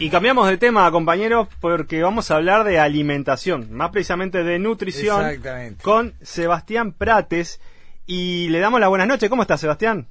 Y cambiamos de tema, compañeros, porque vamos a hablar de alimentación, más precisamente de nutrición, Exactamente. con Sebastián Prates. Y le damos la buenas noches. ¿Cómo estás, Sebastián?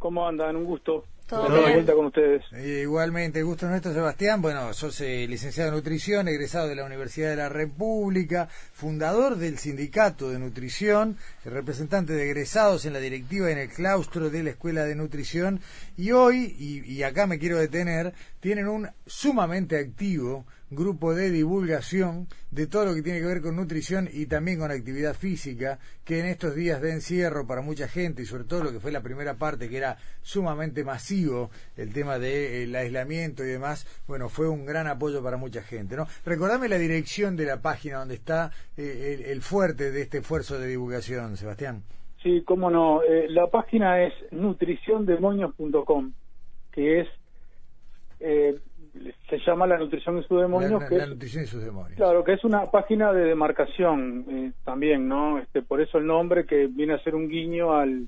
¿Cómo andan? Un gusto. Todo bien. vuelta con ustedes. Eh, igualmente, gusto nuestro, Sebastián. Bueno, sos eh, licenciado en nutrición, egresado de la Universidad de la República, fundador del Sindicato de Nutrición, representante de egresados en la directiva y en el claustro de la Escuela de Nutrición. Y hoy, y, y acá me quiero detener, tienen un sumamente activo grupo de divulgación de todo lo que tiene que ver con nutrición y también con actividad física, que en estos días de encierro para mucha gente y sobre todo lo que fue la primera parte, que era sumamente masivo, el tema del aislamiento y demás, bueno, fue un gran apoyo para mucha gente, ¿no? Recordame la dirección de la página donde está eh, el, el fuerte de este esfuerzo de divulgación, Sebastián. Sí, cómo no. Eh, la página es nutriciondemonios.com, que es, eh, se llama La Nutrición y sus Demonios, la- que la es, nutrición y sus demonios. claro, que es una página de demarcación eh, también, ¿no? Este, por eso el nombre que viene a ser un guiño al,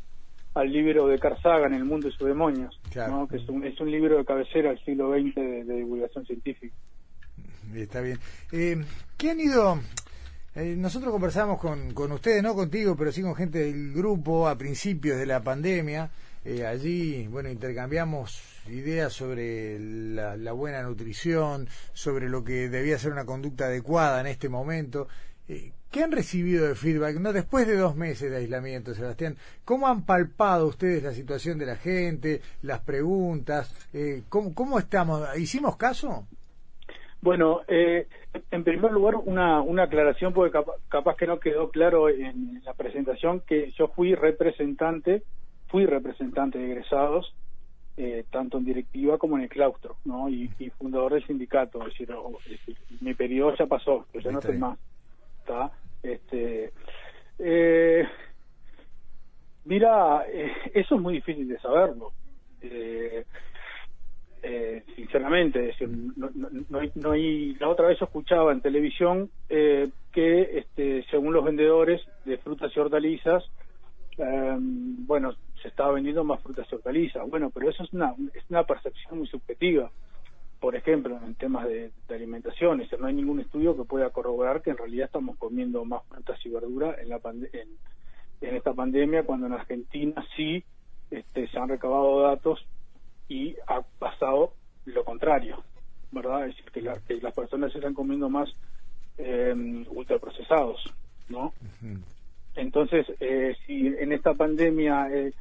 al libro de Carl Sagan, El Mundo y sus Demonios, Claro. ¿no? Que es un, es un libro de cabecera del siglo XX de, de divulgación científica. Está bien. Eh, ¿Qué han ido? eh, nosotros conversamos con, con ustedes, no contigo, pero sí con gente del grupo a principios de la pandemia. Eh, allí, bueno, intercambiamos ideas sobre la, la buena nutrición, sobre lo que debía ser una conducta adecuada en este momento. Eh, ¿Qué han recibido de feedback? No después de dos meses de aislamiento, Sebastián. ¿Cómo han palpado ustedes la situación de la gente, las preguntas? Eh, ¿cómo, ¿Cómo estamos? ¿Hicimos caso? Bueno, eh, en primer lugar, una, una aclaración, porque capa- capaz, que no quedó claro en la presentación, que yo fui representante, fui representante de egresados, eh, tanto en directiva como en el claustro, ¿no? Y, y fundador del sindicato, es decir, o- es decir, mi periodo ya pasó, yo ya no estoy más, ¿está? Este, eh, mira, eh, eso es muy difícil de saberlo. Eh, eh, sinceramente, es decir, no, no- no hay, no hay- la otra vez yo escuchaba en televisión eh, que este, según los vendedores de frutas y hortalizas, eh, bueno, se estaba vendiendo más frutas y hortalizas. Bueno, pero eso es una, es una percepción muy subjetiva. Por ejemplo, en temas de, de alimentación, es decir, no hay ningún estudio que pueda corroborar que en realidad estamos comiendo más frutas y verduras en, la pande- en, en esta pandemia, cuando en Argentina sí este, se han recabado datos y ha pasado lo contrario, ¿verdad? Es decir, que, la- que las personas se están comiendo más eh, ultraprocesados, ¿no? Entonces, eh, si en esta pandemia eh,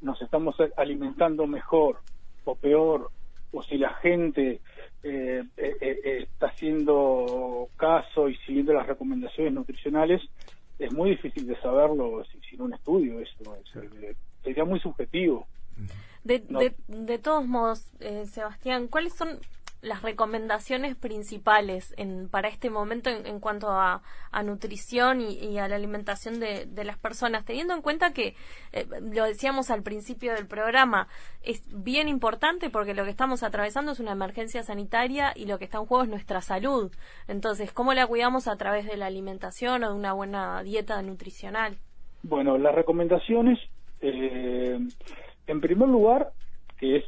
nos estamos alimentando mejor o peor, o si la gente eh, eh, eh, está haciendo caso y siguiendo las recomendaciones nutricionales, es muy difícil de saberlo si- sin un estudio. Eso es, eh, sería muy subjetivo. De, No. de, de todos modos, eh, Sebastián, ¿cuáles son las recomendaciones principales en, para este momento en, en cuanto a, nutrición y, a la alimentación de, las personas? Teniendo en cuenta que, eh, lo decíamos al principio del programa, es bien importante porque lo que estamos atravesando es una emergencia sanitaria y lo que está en juego es nuestra salud. Entonces, ¿cómo la cuidamos a través de la alimentación o de una buena dieta nutricional? Bueno, las recomendaciones, eh, en primer lugar, que es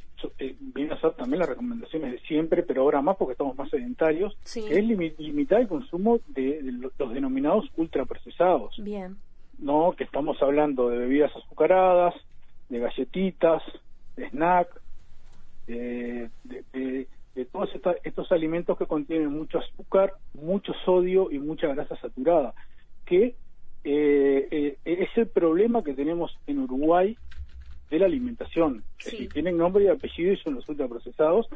también las recomendaciones de siempre, pero ahora más porque estamos más sedentarios, Sí. es limi- limitar el consumo de, de lo- los denominados ultraprocesados, Bien. ¿no? Que estamos hablando de bebidas azucaradas, de galletitas, de snack, de, de- de- de todos esta- estos alimentos que contienen mucho azúcar, mucho sodio y mucha grasa saturada, que eh, eh, es el problema que tenemos en Uruguay de la alimentación. Es Sí. decir, tienen nombre y apellido y son los ultraprocesados,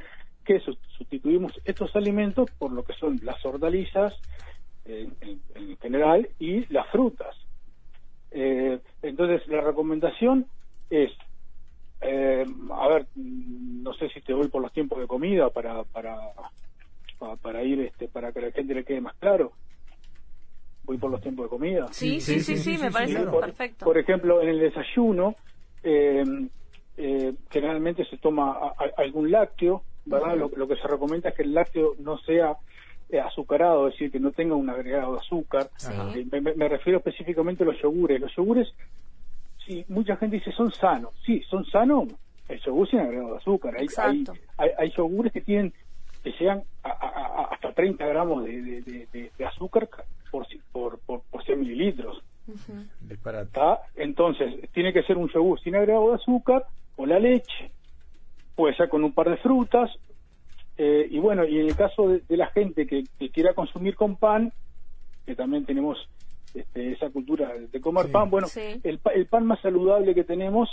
que sus- sustituimos estos alimentos por lo que son las hortalizas eh, en, en general y las frutas. Eh, entonces, la recomendación es, eh, a ver, no sé si te voy por los tiempos de comida para para pa- para ir este para que a la gente le quede más claro. Voy por los tiempos de comida. Sí, sí, sí, sí, me parece perfecto. por ejemplo, en el desayuno, generalmente se toma a- a- algún lácteo, ¿verdad? lo, lo que se recomienda es que el lácteo no sea eh, azucarado, es decir, que no tenga un agregado de azúcar. Eh, me, refiero específicamente a los yogures. Los yogures, sí, mucha gente dice son sanos. Sí, son sanos. El yogur sin agregado de azúcar. Hay, hay, hay, hay yogures que tienen que llegan a, a- a- hasta 30 gramos de, de- de- de- de azúcar por, por, por, por 100 mililitros. Ujú. Disparate. ¿está? Entonces, tiene que ser un yogur sin agregado de azúcar o la leche, puede ser con un par de frutas, eh, y bueno, y en el caso de, de la gente que, que quiera consumir con pan, que también tenemos este, esa cultura de comer Sí. pan, bueno, Sí. el, pa- el pan más saludable que tenemos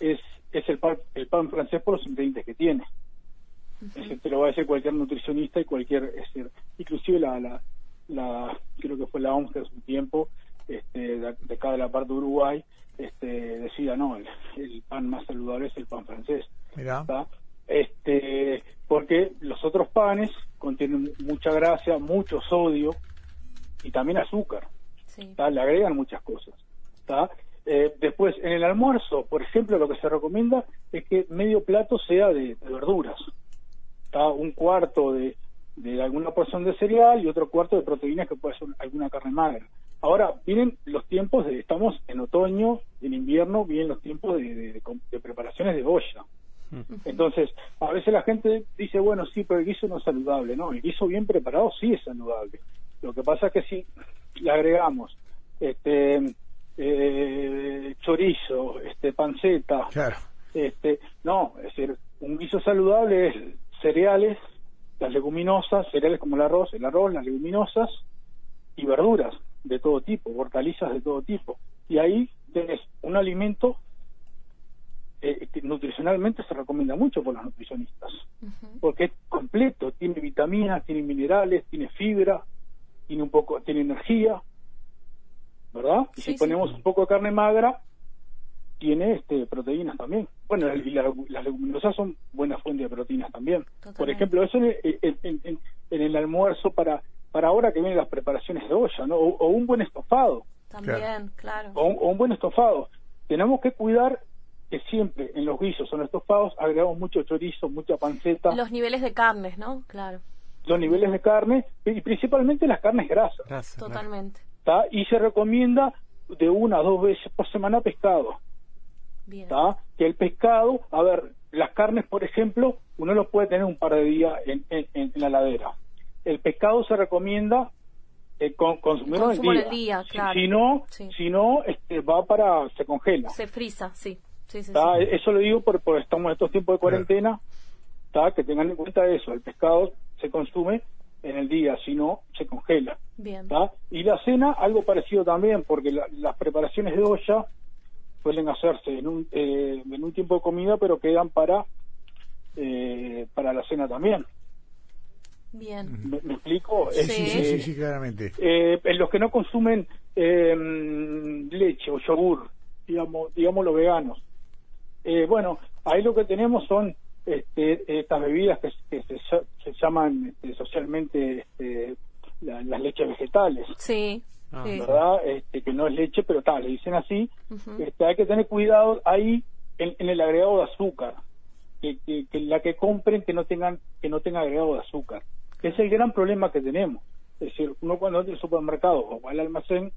es, es el, pan, el pan francés por los ingredientes que tiene. Te lo va a decir cualquier nutricionista y cualquier, es decir, inclusive la, la, la, creo que fue la OMS hace un tiempo, este, de, de acá de la parte de Uruguay, este, decía, no, el, el pan más saludable es el pan francés. Mirá. Este, porque los otros panes contienen mucha grasa, mucho sodio y también azúcar. Le agregan muchas cosas. ¿tá? Eh, después, en el almuerzo, por ejemplo, lo que se recomienda es que medio plato sea de, de verduras. ¿tá? Un cuarto de, de alguna porción de cereal y otro cuarto de proteínas que puede ser alguna carne magra. Ahora, vienen los tiempos de, estamos en otoño, en invierno, vienen los tiempos de, de- de- de preparaciones de olla. Entonces, a veces la gente dice, bueno, sí, pero el guiso no es saludable. No, el guiso bien preparado sí es saludable. Lo que pasa es que si le agregamos este eh, chorizo, este panceta, Claro. este no, es decir, un guiso saludable es cereales, las leguminosas, cereales como el arroz, el arroz, las leguminosas y verduras de todo tipo, hortalizas de todo tipo. Y ahí tenés un alimento eh, que nutricionalmente se recomienda mucho por los nutricionistas, porque es completo, tiene vitaminas, tiene minerales, tiene fibra, tiene un poco, tiene energía, ¿verdad? Y Sí, si sí. ponemos un poco de carne magra, tiene este proteínas también. Bueno, y la- las leguminosas son buena fuente de proteínas también. Por Totalmente. ejemplo, eso en, en- en- en- en el almuerzo para para ahora que vienen las preparaciones de olla, ¿no? O, o un buen estofado, También, claro. o un, o un buen estofado. Tenemos que cuidar que siempre en los guisos o en los estofados agregamos mucho chorizo, mucha panceta, Los niveles de carnes, ¿no? Claro, los niveles de carne y principalmente las carnes grasas. Gracias. totalmente. ¿tá? Y se recomienda de una a dos veces por semana pescado. Bien. ¿tá? Que el pescado, a ver, las carnes, por ejemplo, uno lo puede tener un par de días en, en- en la ladera. El pescado se recomienda eh, con- consumirlo en el día. el día, Si- claro. Si, no, Sí. si no este, va para, se congela. Se frisa, sí. Sí, sí, ¿tá? sí. Eso lo digo por, por estamos en estos tiempos de cuarentena, ¿tá? que tengan en cuenta eso, el pescado se consume en el día, si no, se congela. Bien. Y la cena, algo parecido también, porque la- las preparaciones de olla suelen hacerse en un, eh, en un tiempo de comida, pero quedan para, eh, para la cena también. Bien. ¿Me, me explico? Sí, Es, sí, sí, eh, sí, sí, claramente. eh, en los que no consumen eh, leche o yogur, digamos, digamos los veganos. Eh, bueno, ahí lo que tenemos son este, estas bebidas que, que se, ll- se llaman este, socialmente este, la- las leches vegetales, Sí. Ah. sí. ¿verdad? Este, que no es leche, pero tal, le dicen así. Ujú. Este, hay que tener cuidado ahí en, en el agregado de azúcar, que, que- que la que compren que no tengan que no tenga agregado de azúcar. Es el gran problema que tenemos. Es decir, uno cuando entra al supermercado o va al almacén,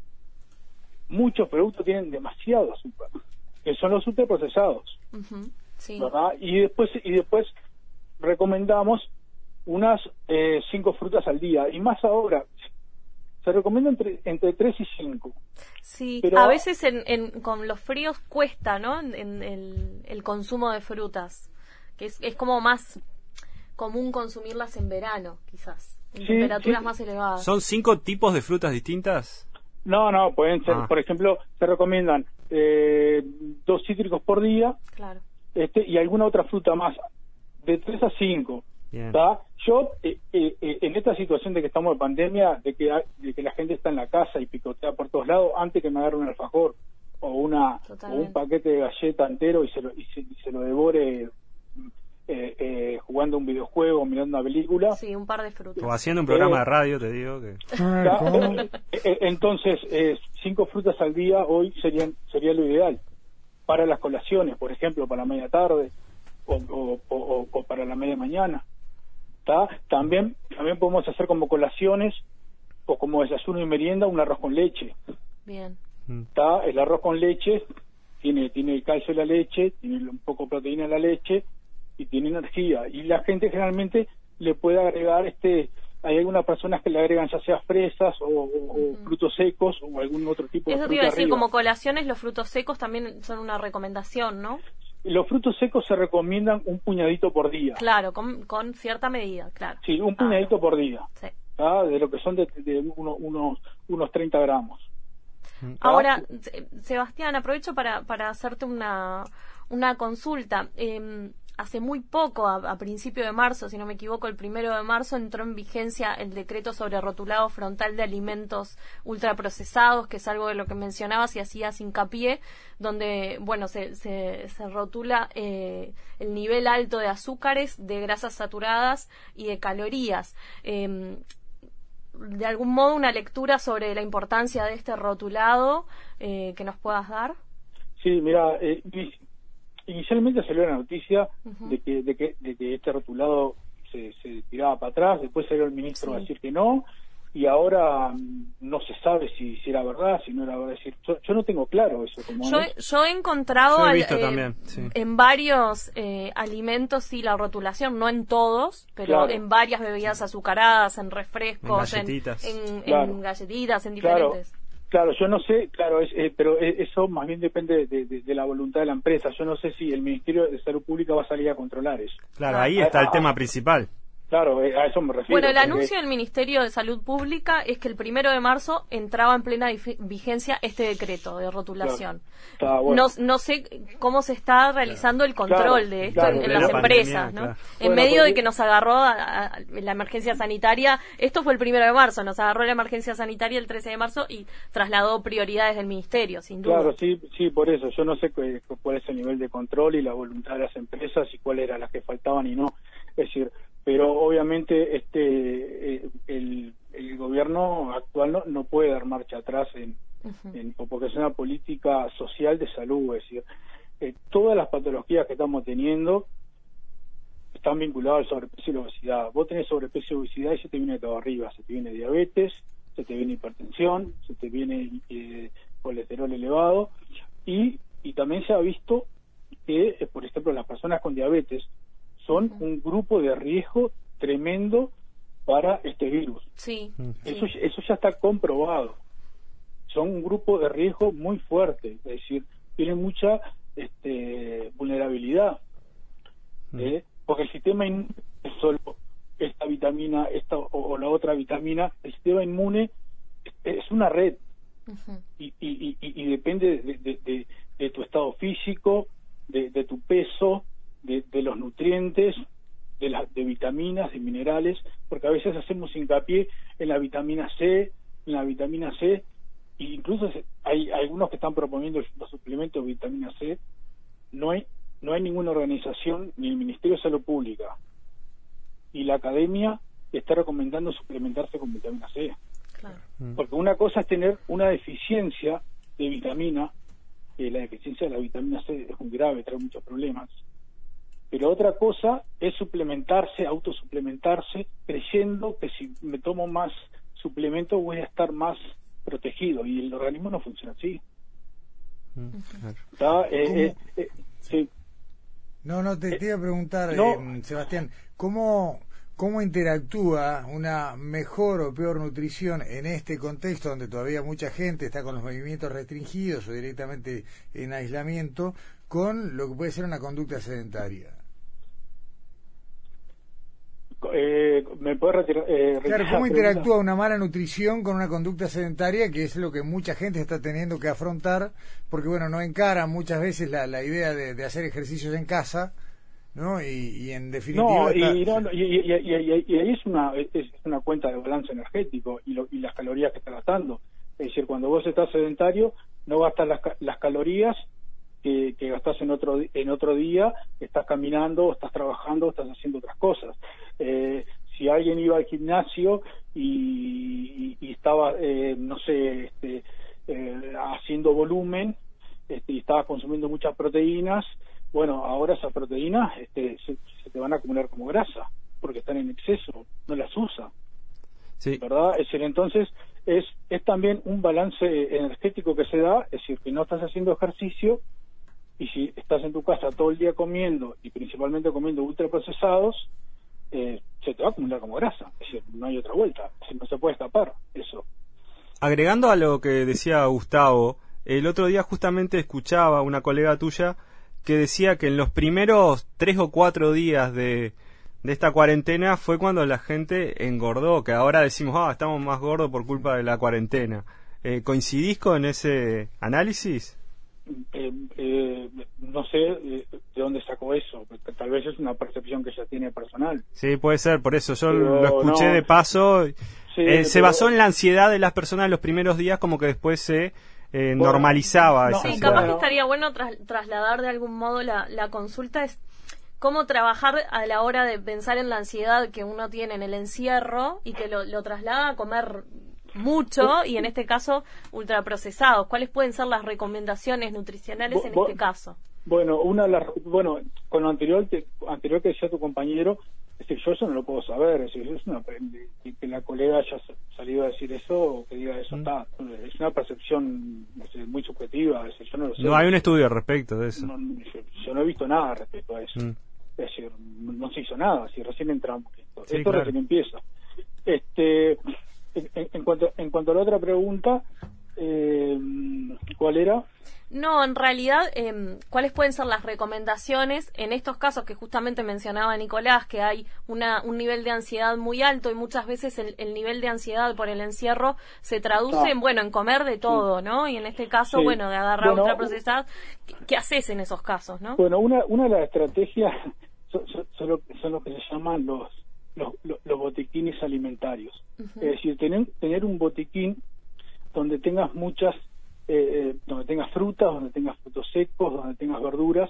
muchos productos tienen demasiado azúcar, que son los ultraprocesados. Sí. ¿verdad? Y después y después recomendamos unas eh, cinco frutas al día y más ahora se recomienda entre entre tres y cinco. Sí, Pero- a veces en, en- con los fríos cuesta, ¿no? En, en el, el consumo de frutas, que es, es como más común consumirlas en verano, quizás, en Sí, temperaturas sí. más elevadas. ¿Son cinco tipos de frutas distintas? No, no, pueden ser, Ah. por ejemplo, se recomiendan eh, dos cítricos por día Claro. este, y alguna otra fruta más, de tres a cinco. Yo, eh, eh, eh, en esta situación de que estamos en pandemia, de que, hay- de que la gente está en la casa y picotea por todos lados, antes que me agarre un alfajor o, una, o un paquete de galleta entero y se lo, y se, y se lo devore eh, eh, jugando un videojuego, mirando una película, Sí, un par de frutas. O haciendo un programa Eh. de radio, te digo que... Ah. Eh, eh, Entonces, eh, cinco frutas al día hoy serían sería lo ideal para las colaciones, por ejemplo, para la media tarde o, o- o- o para la media mañana. ¿tá? También también podemos hacer como colaciones o como desayuno y merienda un arroz con leche. Bien. ¿tá? El arroz con leche tiene tiene el calcio de la leche, tiene un poco de proteína de la leche y tiene energía. Y la gente generalmente le puede agregar este hay algunas personas que le agregan ya sea fresas o, frutos secos o algún otro tipo de Eso te iba a decir, como colaciones los frutos secos también son una recomendación, ¿no? Los frutos secos se recomiendan un puñadito por día. Claro, con, cierta medida, claro. Sí, un puñadito por día. Sí. De lo que son de, unos, unos 30 gramos. Ahora, Sebastián, aprovecho para, para hacerte una, una consulta. Eh, hace muy poco, a, principio de marzo, si no me equivoco, el primero de marzo entró en vigencia el decreto sobre rotulado frontal de alimentos ultraprocesados, que es algo de lo que mencionabas y hacías hincapié, donde, bueno, se, se, rotula eh, el nivel alto de azúcares, de grasas saturadas y de calorías. Em, de algún modo, una lectura sobre la importancia de este rotulado eh, que nos puedas dar. Sí, mira, eh, inicialmente salió la noticia de, que, de, que, de que este rotulado se, se tiraba para atrás, después salió el ministro a decir que no, y ahora mm, no se sabe si, si era verdad, si no era verdad. Decir, yo, no tengo claro eso. yo, yo, he encontrado eh, en varios eh, alimentos, sí, la rotulación, no en todos, pero en varias bebidas azucaradas, en refrescos, en galletitas, en, galletitas, en diferentes. Claro, yo no sé, claro, eh, pero e, eso más bien depende de, la voluntad de la empresa. Yo no sé si el Ministerio de Salud Pública va a salir a controlar eso. Claro, ahí está el tema principal. Claro, eh, a eso me refiero. Bueno, el anuncio del Ministerio de Salud Pública es que el primero de marzo entraba en plena vigencia este decreto de rotulación. no, no sé cómo se está realizando el control de esto en, las empresas, ¿no? En medio de que nos agarró la emergencia sanitaria, esto fue el primero de marzo, nos agarró la emergencia sanitaria el 13 de marzo y trasladó prioridades del Ministerio, sin duda. Claro, sí, sí, por eso. Yo no sé cuál es el nivel de control y la voluntad de las empresas y cuál era las que faltaban y no. Es decir, pero obviamente este eh, el, gobierno actual no, puede dar marcha atrás en, porque es una política social de salud es decir eh, todas las patologías que estamos teniendo están vinculadas al sobrepeso y la obesidad. Vos tenés sobrepeso y obesidad y se te viene todo arriba se te viene diabetes se te viene hipertensión se te viene eh, colesterol elevado y y también se ha visto que por ejemplo las personas con diabetes son un grupo de riesgo tremendo para este virus. Sí. Eso, eso ya está comprobado. Son un grupo de riesgo muy fuerte, es decir, tienen mucha este, vulnerabilidad. ¿eh? Porque el sistema inmune es solo esta vitamina esta o, la otra vitamina, el sistema inmune es una red y, y, y, depende de, de, tu estado físico, de, tu peso, los nutrientes, de, las de vitaminas, de minerales, porque a veces hacemos hincapié en la vitamina C, en la vitamina C, e incluso hay algunos que están proponiendo los suplementos de vitamina C, no hay, no hay ninguna organización, ni el Ministerio de Salud Pública, y la academia está recomendando suplementarse con vitamina C. Mm. Porque una cosa es tener una deficiencia de vitamina, que la deficiencia de la vitamina C es muy grave, trae muchos problemas, pero otra cosa es suplementarse, autosuplementarse, creyendo que si me tomo más suplemento voy a estar más protegido. Y el organismo no funciona así. Mm, eh, eh, eh, no, no, te, te, iba a preguntar, Sebastián, ¿cómo, ¿cómo interactúa una mejor o peor nutrición en este contexto donde todavía mucha gente está con los movimientos restringidos o directamente en aislamiento con lo que puede ser una conducta sedentaria? Eh, ¿Me puede retirar? Eh, claro, ¿cómo interactúa una mala nutrición con una conducta sedentaria, que es lo que mucha gente está teniendo que afrontar, porque bueno, no encara muchas veces la, la idea de, hacer ejercicios en casa, ¿no? Y, en definitiva... No, y, ahí es una, es una cuenta de balance energético y, y las calorías que está gastando. Es decir, cuando vos estás sedentario, no gastas las, las calorías que, que gastás en otro, en otro día, estás caminando, estás trabajando, estás haciendo otras cosas. Eh, si alguien iba al gimnasio y, estaba, eh, no sé, este, eh, haciendo volumen este, y estaba consumiendo muchas proteínas, bueno, ahora esas proteínas este, se, te van a acumular como grasa porque están en exceso, no las usa. Sí. ¿Verdad? Es decir, entonces es, es también un balance energético que se da, es decir, que no estás haciendo ejercicio y si estás en tu casa todo el día comiendo y principalmente comiendo ultraprocesados, eh, se te va a acumular como grasa. Es decir, no hay otra vuelta. no se puede escapar eso. Agregando a lo que decía Gustavo, el otro día justamente escuchaba una colega tuya que decía que en los primeros tres o cuatro días de, de esta cuarentena fue cuando la gente engordó, que ahora decimos, ah, estamos más gordos por culpa de la cuarentena. Eh, ¿Coincidís con ese análisis? Eh, eh, no sé de dónde sacó eso. Tal vez es una percepción que ella tiene personal. Sí, puede ser, por eso yo lo escuché de paso. se basó en la ansiedad de las personas en los primeros días, como que después se normalizaba. esa sí, capaz que estaría bueno trasladar de algún modo la, la consulta. Es cómo trabajar a la hora de pensar en la ansiedad que uno tiene en el encierro y que lo, lo traslada a comer mucho y en este caso ultraprocesados. ¿Cuáles pueden ser las recomendaciones nutricionales en este caso? Bueno, una bueno, con lo anterior, anterior que decía tu compañero, es yo eso no lo puedo saber, es decir, es una, que, la colega haya salido a decir eso o que diga eso, mm. está, es una percepción muy subjetiva, es yo no lo sé. No hay un estudio al respecto de eso. yo, no he visto nada respecto a eso. Mm. Es decir, no se hizo nada, si recién entramos. Esto, esto recién empieza. Este, en, cuanto, en cuanto a la otra pregunta, eh, ¿cuál era? No, en realidad, em, ¿cuáles pueden ser las recomendaciones en estos casos que justamente mencionaba Nicolás, que hay una, un nivel de ansiedad muy alto y muchas veces el, nivel de ansiedad por el encierro se traduce en, bueno, en comer de todo, ¿no? Y en este caso, bueno, de agarrar bueno, ultraprocesadas, ¿qué, haces en esos casos, no? Bueno, una, una de las estrategias son, son, son lo que se llaman los los, los, botiquines alimentarios. Es decir, tener, tener un botiquín donde tengas muchas, eh, eh, donde tengas frutas, donde tengas frutos secos, donde tengas verduras,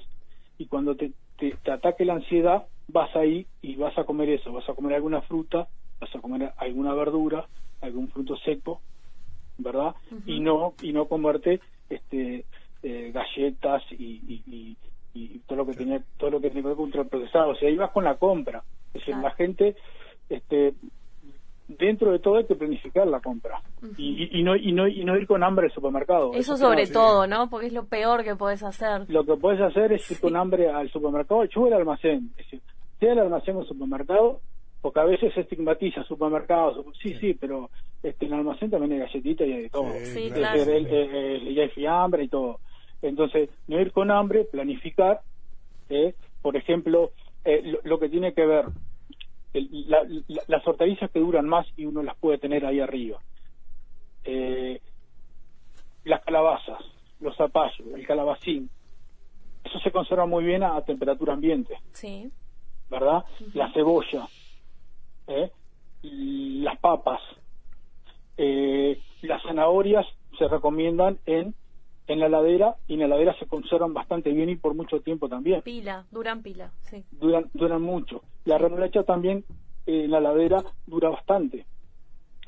y cuando te, te, ataque la ansiedad, vas ahí y vas a comer eso, vas a comer alguna fruta, vas a comer alguna verdura, algún fruto seco, ¿verdad? Y no y no comerte este eh, galletas y, y, y, todo lo que tenía todo lo que tenía que ver con ultraprocesado, o sea, ahí vas con la compra es decir, la gente, este, dentro de todo hay que planificar la compra y, y, no, y, no, y no ir con hambre al supermercado. Eso, sobre todo, ¿no? Porque es lo peor que puedes hacer. Lo que puedes hacer es ir con hambre al supermercado, yo al almacén, es decir, sea el almacén o supermercado, porque a veces se estigmatiza supermercados, sí, sí, pero este, en el almacén también hay galletitas y hay de todo. Sí, claro. y hay fiambre y todo. Entonces, no ir con hambre, planificar, ¿eh? por ejemplo, eh, lo, que tiene que ver las hortalizas que duran más y uno las puede tener ahí arriba. Eh, las calabazas, los zapallos, el calabacín, eso se conserva muy bien a, temperatura ambiente. Sí. ¿Verdad? La cebolla, ¿eh? las papas, las zanahorias se recomiendan en en la ladera y en la ladera se conservan bastante bien y por mucho tiempo también. Pila, duran pila, sí. Duran, duran mucho. La remolacha también eh, en la ladera dura bastante.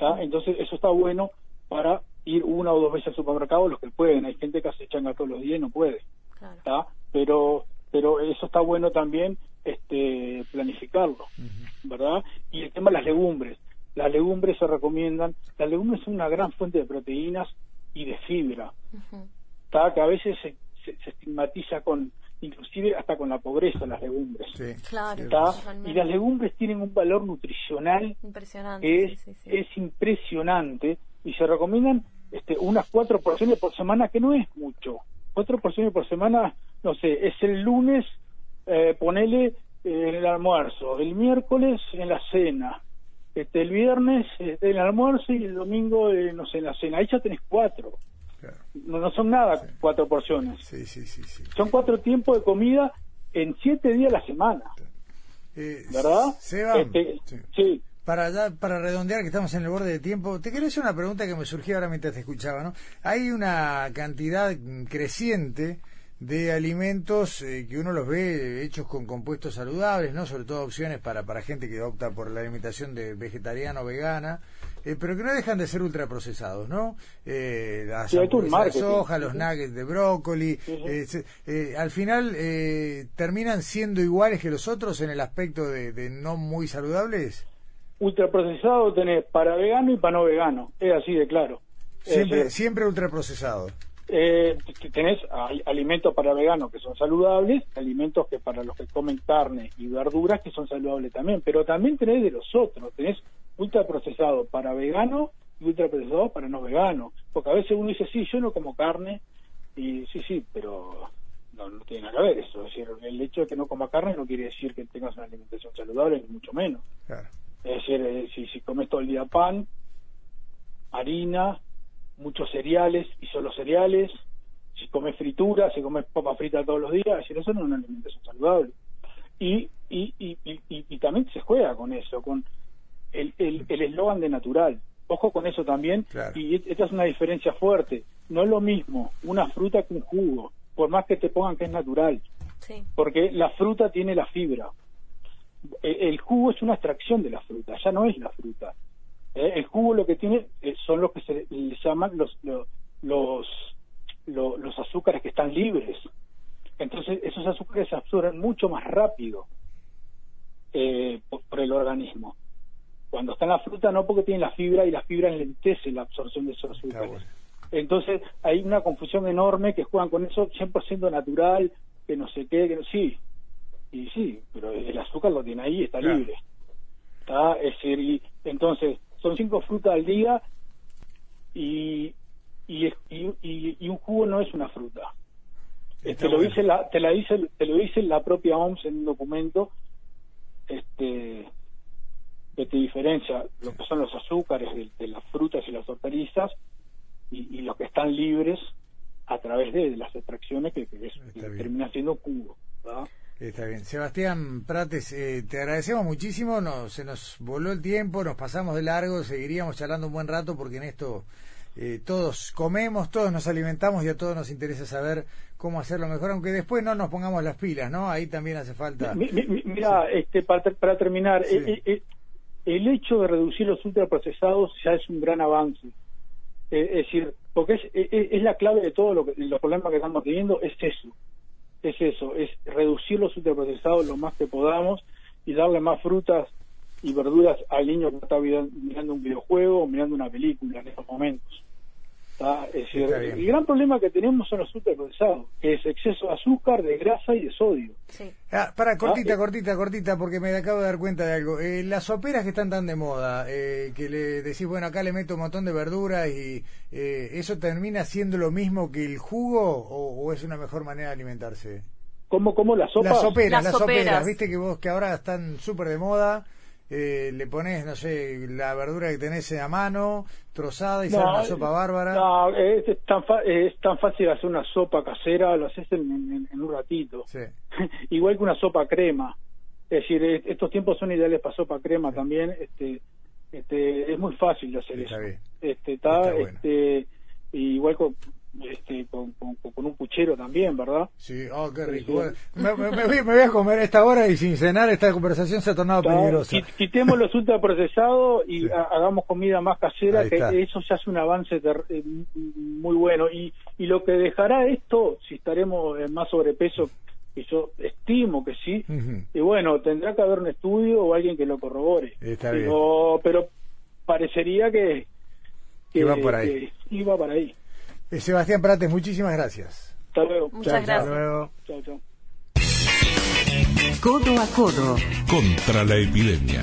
Entonces eso está bueno para ir una o dos veces al supermercado los que pueden. Hay gente que se echan a todos los días y no puede. Pero pero eso está bueno también este planificarlo, ¿verdad? Y el tema de las legumbres. Las legumbres se recomiendan. Las legumbres son una gran fuente de proteínas y de fibra que a veces se, estigmatiza con inclusive hasta con la pobreza las legumbres. Claro, y las legumbres tienen un valor nutricional impresionante es, es impresionante. Y se recomiendan este, unas cuatro porciones por semana que no es mucho. Cuatro porciones por semana no sé es el lunes eh, ponele eh, en el almuerzo. El miércoles en la cena. Este el viernes en el almuerzo y el domingo eh, no sé en la cena. Ahí ya tenés cuatro no, no son nada cuatro porciones. Sí, sí, sí, Son cuatro tiempos de comida en siete días a la semana. Eh, ¿Verdad? Este, sí. Para, ya, para redondear, que estamos en el borde de tiempo, te quería hacer una pregunta que me surgió ahora mientras te escuchaba. ¿no? Hay una cantidad creciente de alimentos eh, que uno los ve hechos con compuestos saludables, ¿no? Sobre todo opciones para, para gente que opta por la alimentación de vegetariano o vegana, eh, pero que no dejan de ser ultraprocesados, ¿no? Eh, las de soja, los nuggets de brócoli, eh, al final terminan siendo iguales que los otros en el aspecto de, no muy saludables. Ultraprocesado tenés para vegano y para no vegano, es así de claro. Siempre, siempre ultraprocesado. eh, tenés alimentos para veganos que son saludables, alimentos que para los que comen carne y verduras que son saludables también, pero también tenés de los otros, tenés ultraprocesado para veganos y ultraprocesado para no veganos, porque a veces uno dice, sí, yo no como carne, y sí, sí, pero no, no tiene nada que ver eso, es decir, el hecho de que no coma carne no quiere decir que tengas una alimentación saludable, ni mucho menos. Es decir, eh, si, si comes todo el día pan, harina, muchos cereales y solo cereales, si comes frituras, si comes papa frita todos los días, eso no es una alimentación saludable. Y, y, y, y, también se juega con eso, con el eslogan el, de natural. Ojo con eso también, y esta es una diferencia fuerte. No es lo mismo una fruta que un jugo, por más que te pongan que es natural. Porque la fruta tiene la fibra. E, el jugo es una extracción de la fruta, ya no es la fruta. Eh, el jugo lo que tiene eh, son lo que se llaman los, los, los, azúcares que están libres. Entonces esos azúcares se absorben mucho más rápido eh, por, el organismo. Cuando está en la fruta no porque tiene la fibra y la fibra enlentece la absorción de esos azúcares. Entonces hay una confusión enorme que juegan con eso 100% natural, que no sé qué, que no, sí, y sí, pero el azúcar lo tiene ahí, está libre. ¿Está? Es decir, entonces son cinco frutas al día y, y, y, un jugo no es una fruta. te lo dice la, te la dice, te lo dice la propia OMS en un documento, este, que te diferencia lo que son los azúcares de, las frutas y las hortalizas y, los que están libres a través de, las extracciones que, que, termina siendo jugo. Está bien. Sebastián Prates, eh, te agradecemos muchísimo. No, se nos voló el tiempo, nos pasamos de largo, seguiríamos charlando un buen rato porque en esto eh, todos comemos, todos nos alimentamos y a todos nos interesa saber cómo hacerlo mejor, aunque después no nos pongamos las pilas, ¿no? Ahí también hace falta. mira, este, para, terminar, eh, el hecho de reducir los ultraprocesados ya es un gran avance. es decir, porque es, la clave de todo lo los problemas que estamos teniendo, es eso es eso, es reducir los ultraprocesados lo más que podamos y darle más frutas y verduras al niño que está mirando un videojuego o mirando una película en estos momentos. El gran problema que tenemos son los ultraprocesados, que es exceso de azúcar, de grasa y de sodio. Ah, para, ¿Ah? cortita, cortita, cortita, porque me acabo de dar cuenta de algo. Eh, las soperas que están tan de moda, eh, que le decís, bueno, acá le meto un montón de verduras y eh, ¿eso termina siendo lo mismo que el jugo o, es una mejor manera de alimentarse? ¿Cómo, cómo las sopas? Las soperas, las, soperas. Viste que vos que ahora están súper de moda. Eh, le pones, no sé, la verdura que tenés a mano, trozada y sale una sopa bárbara. No, es, tan es tan fácil hacer una sopa casera, lo haces en, un ratito. Igual que una sopa crema. Es decir, estos tiempos son ideales para sopa crema también. Este, este, es muy fácil de hacer eso. Este, está, este, igual con, este, con, un puchero también, ¿verdad? Sí, oh, qué rico. me, voy, a comer a esta hora y sin cenar esta conversación se ha tornado peligrosa. Quitemos los ultraprocesados y hagamos comida más casera, que eso ya es un avance eh, muy bueno. Y, y lo que dejará esto, si estaremos en más sobrepeso, y yo estimo que sí, y bueno, tendrá que haber un estudio o alguien que lo corrobore. pero, pero parecería que, que iba por ahí. Que iba para ahí. Eh, Sebastián Prates, muchísimas gracias. Hasta luego. Muchas gracias. Hasta luego. Chao, chao. Codo a codo. Contra la epidemia.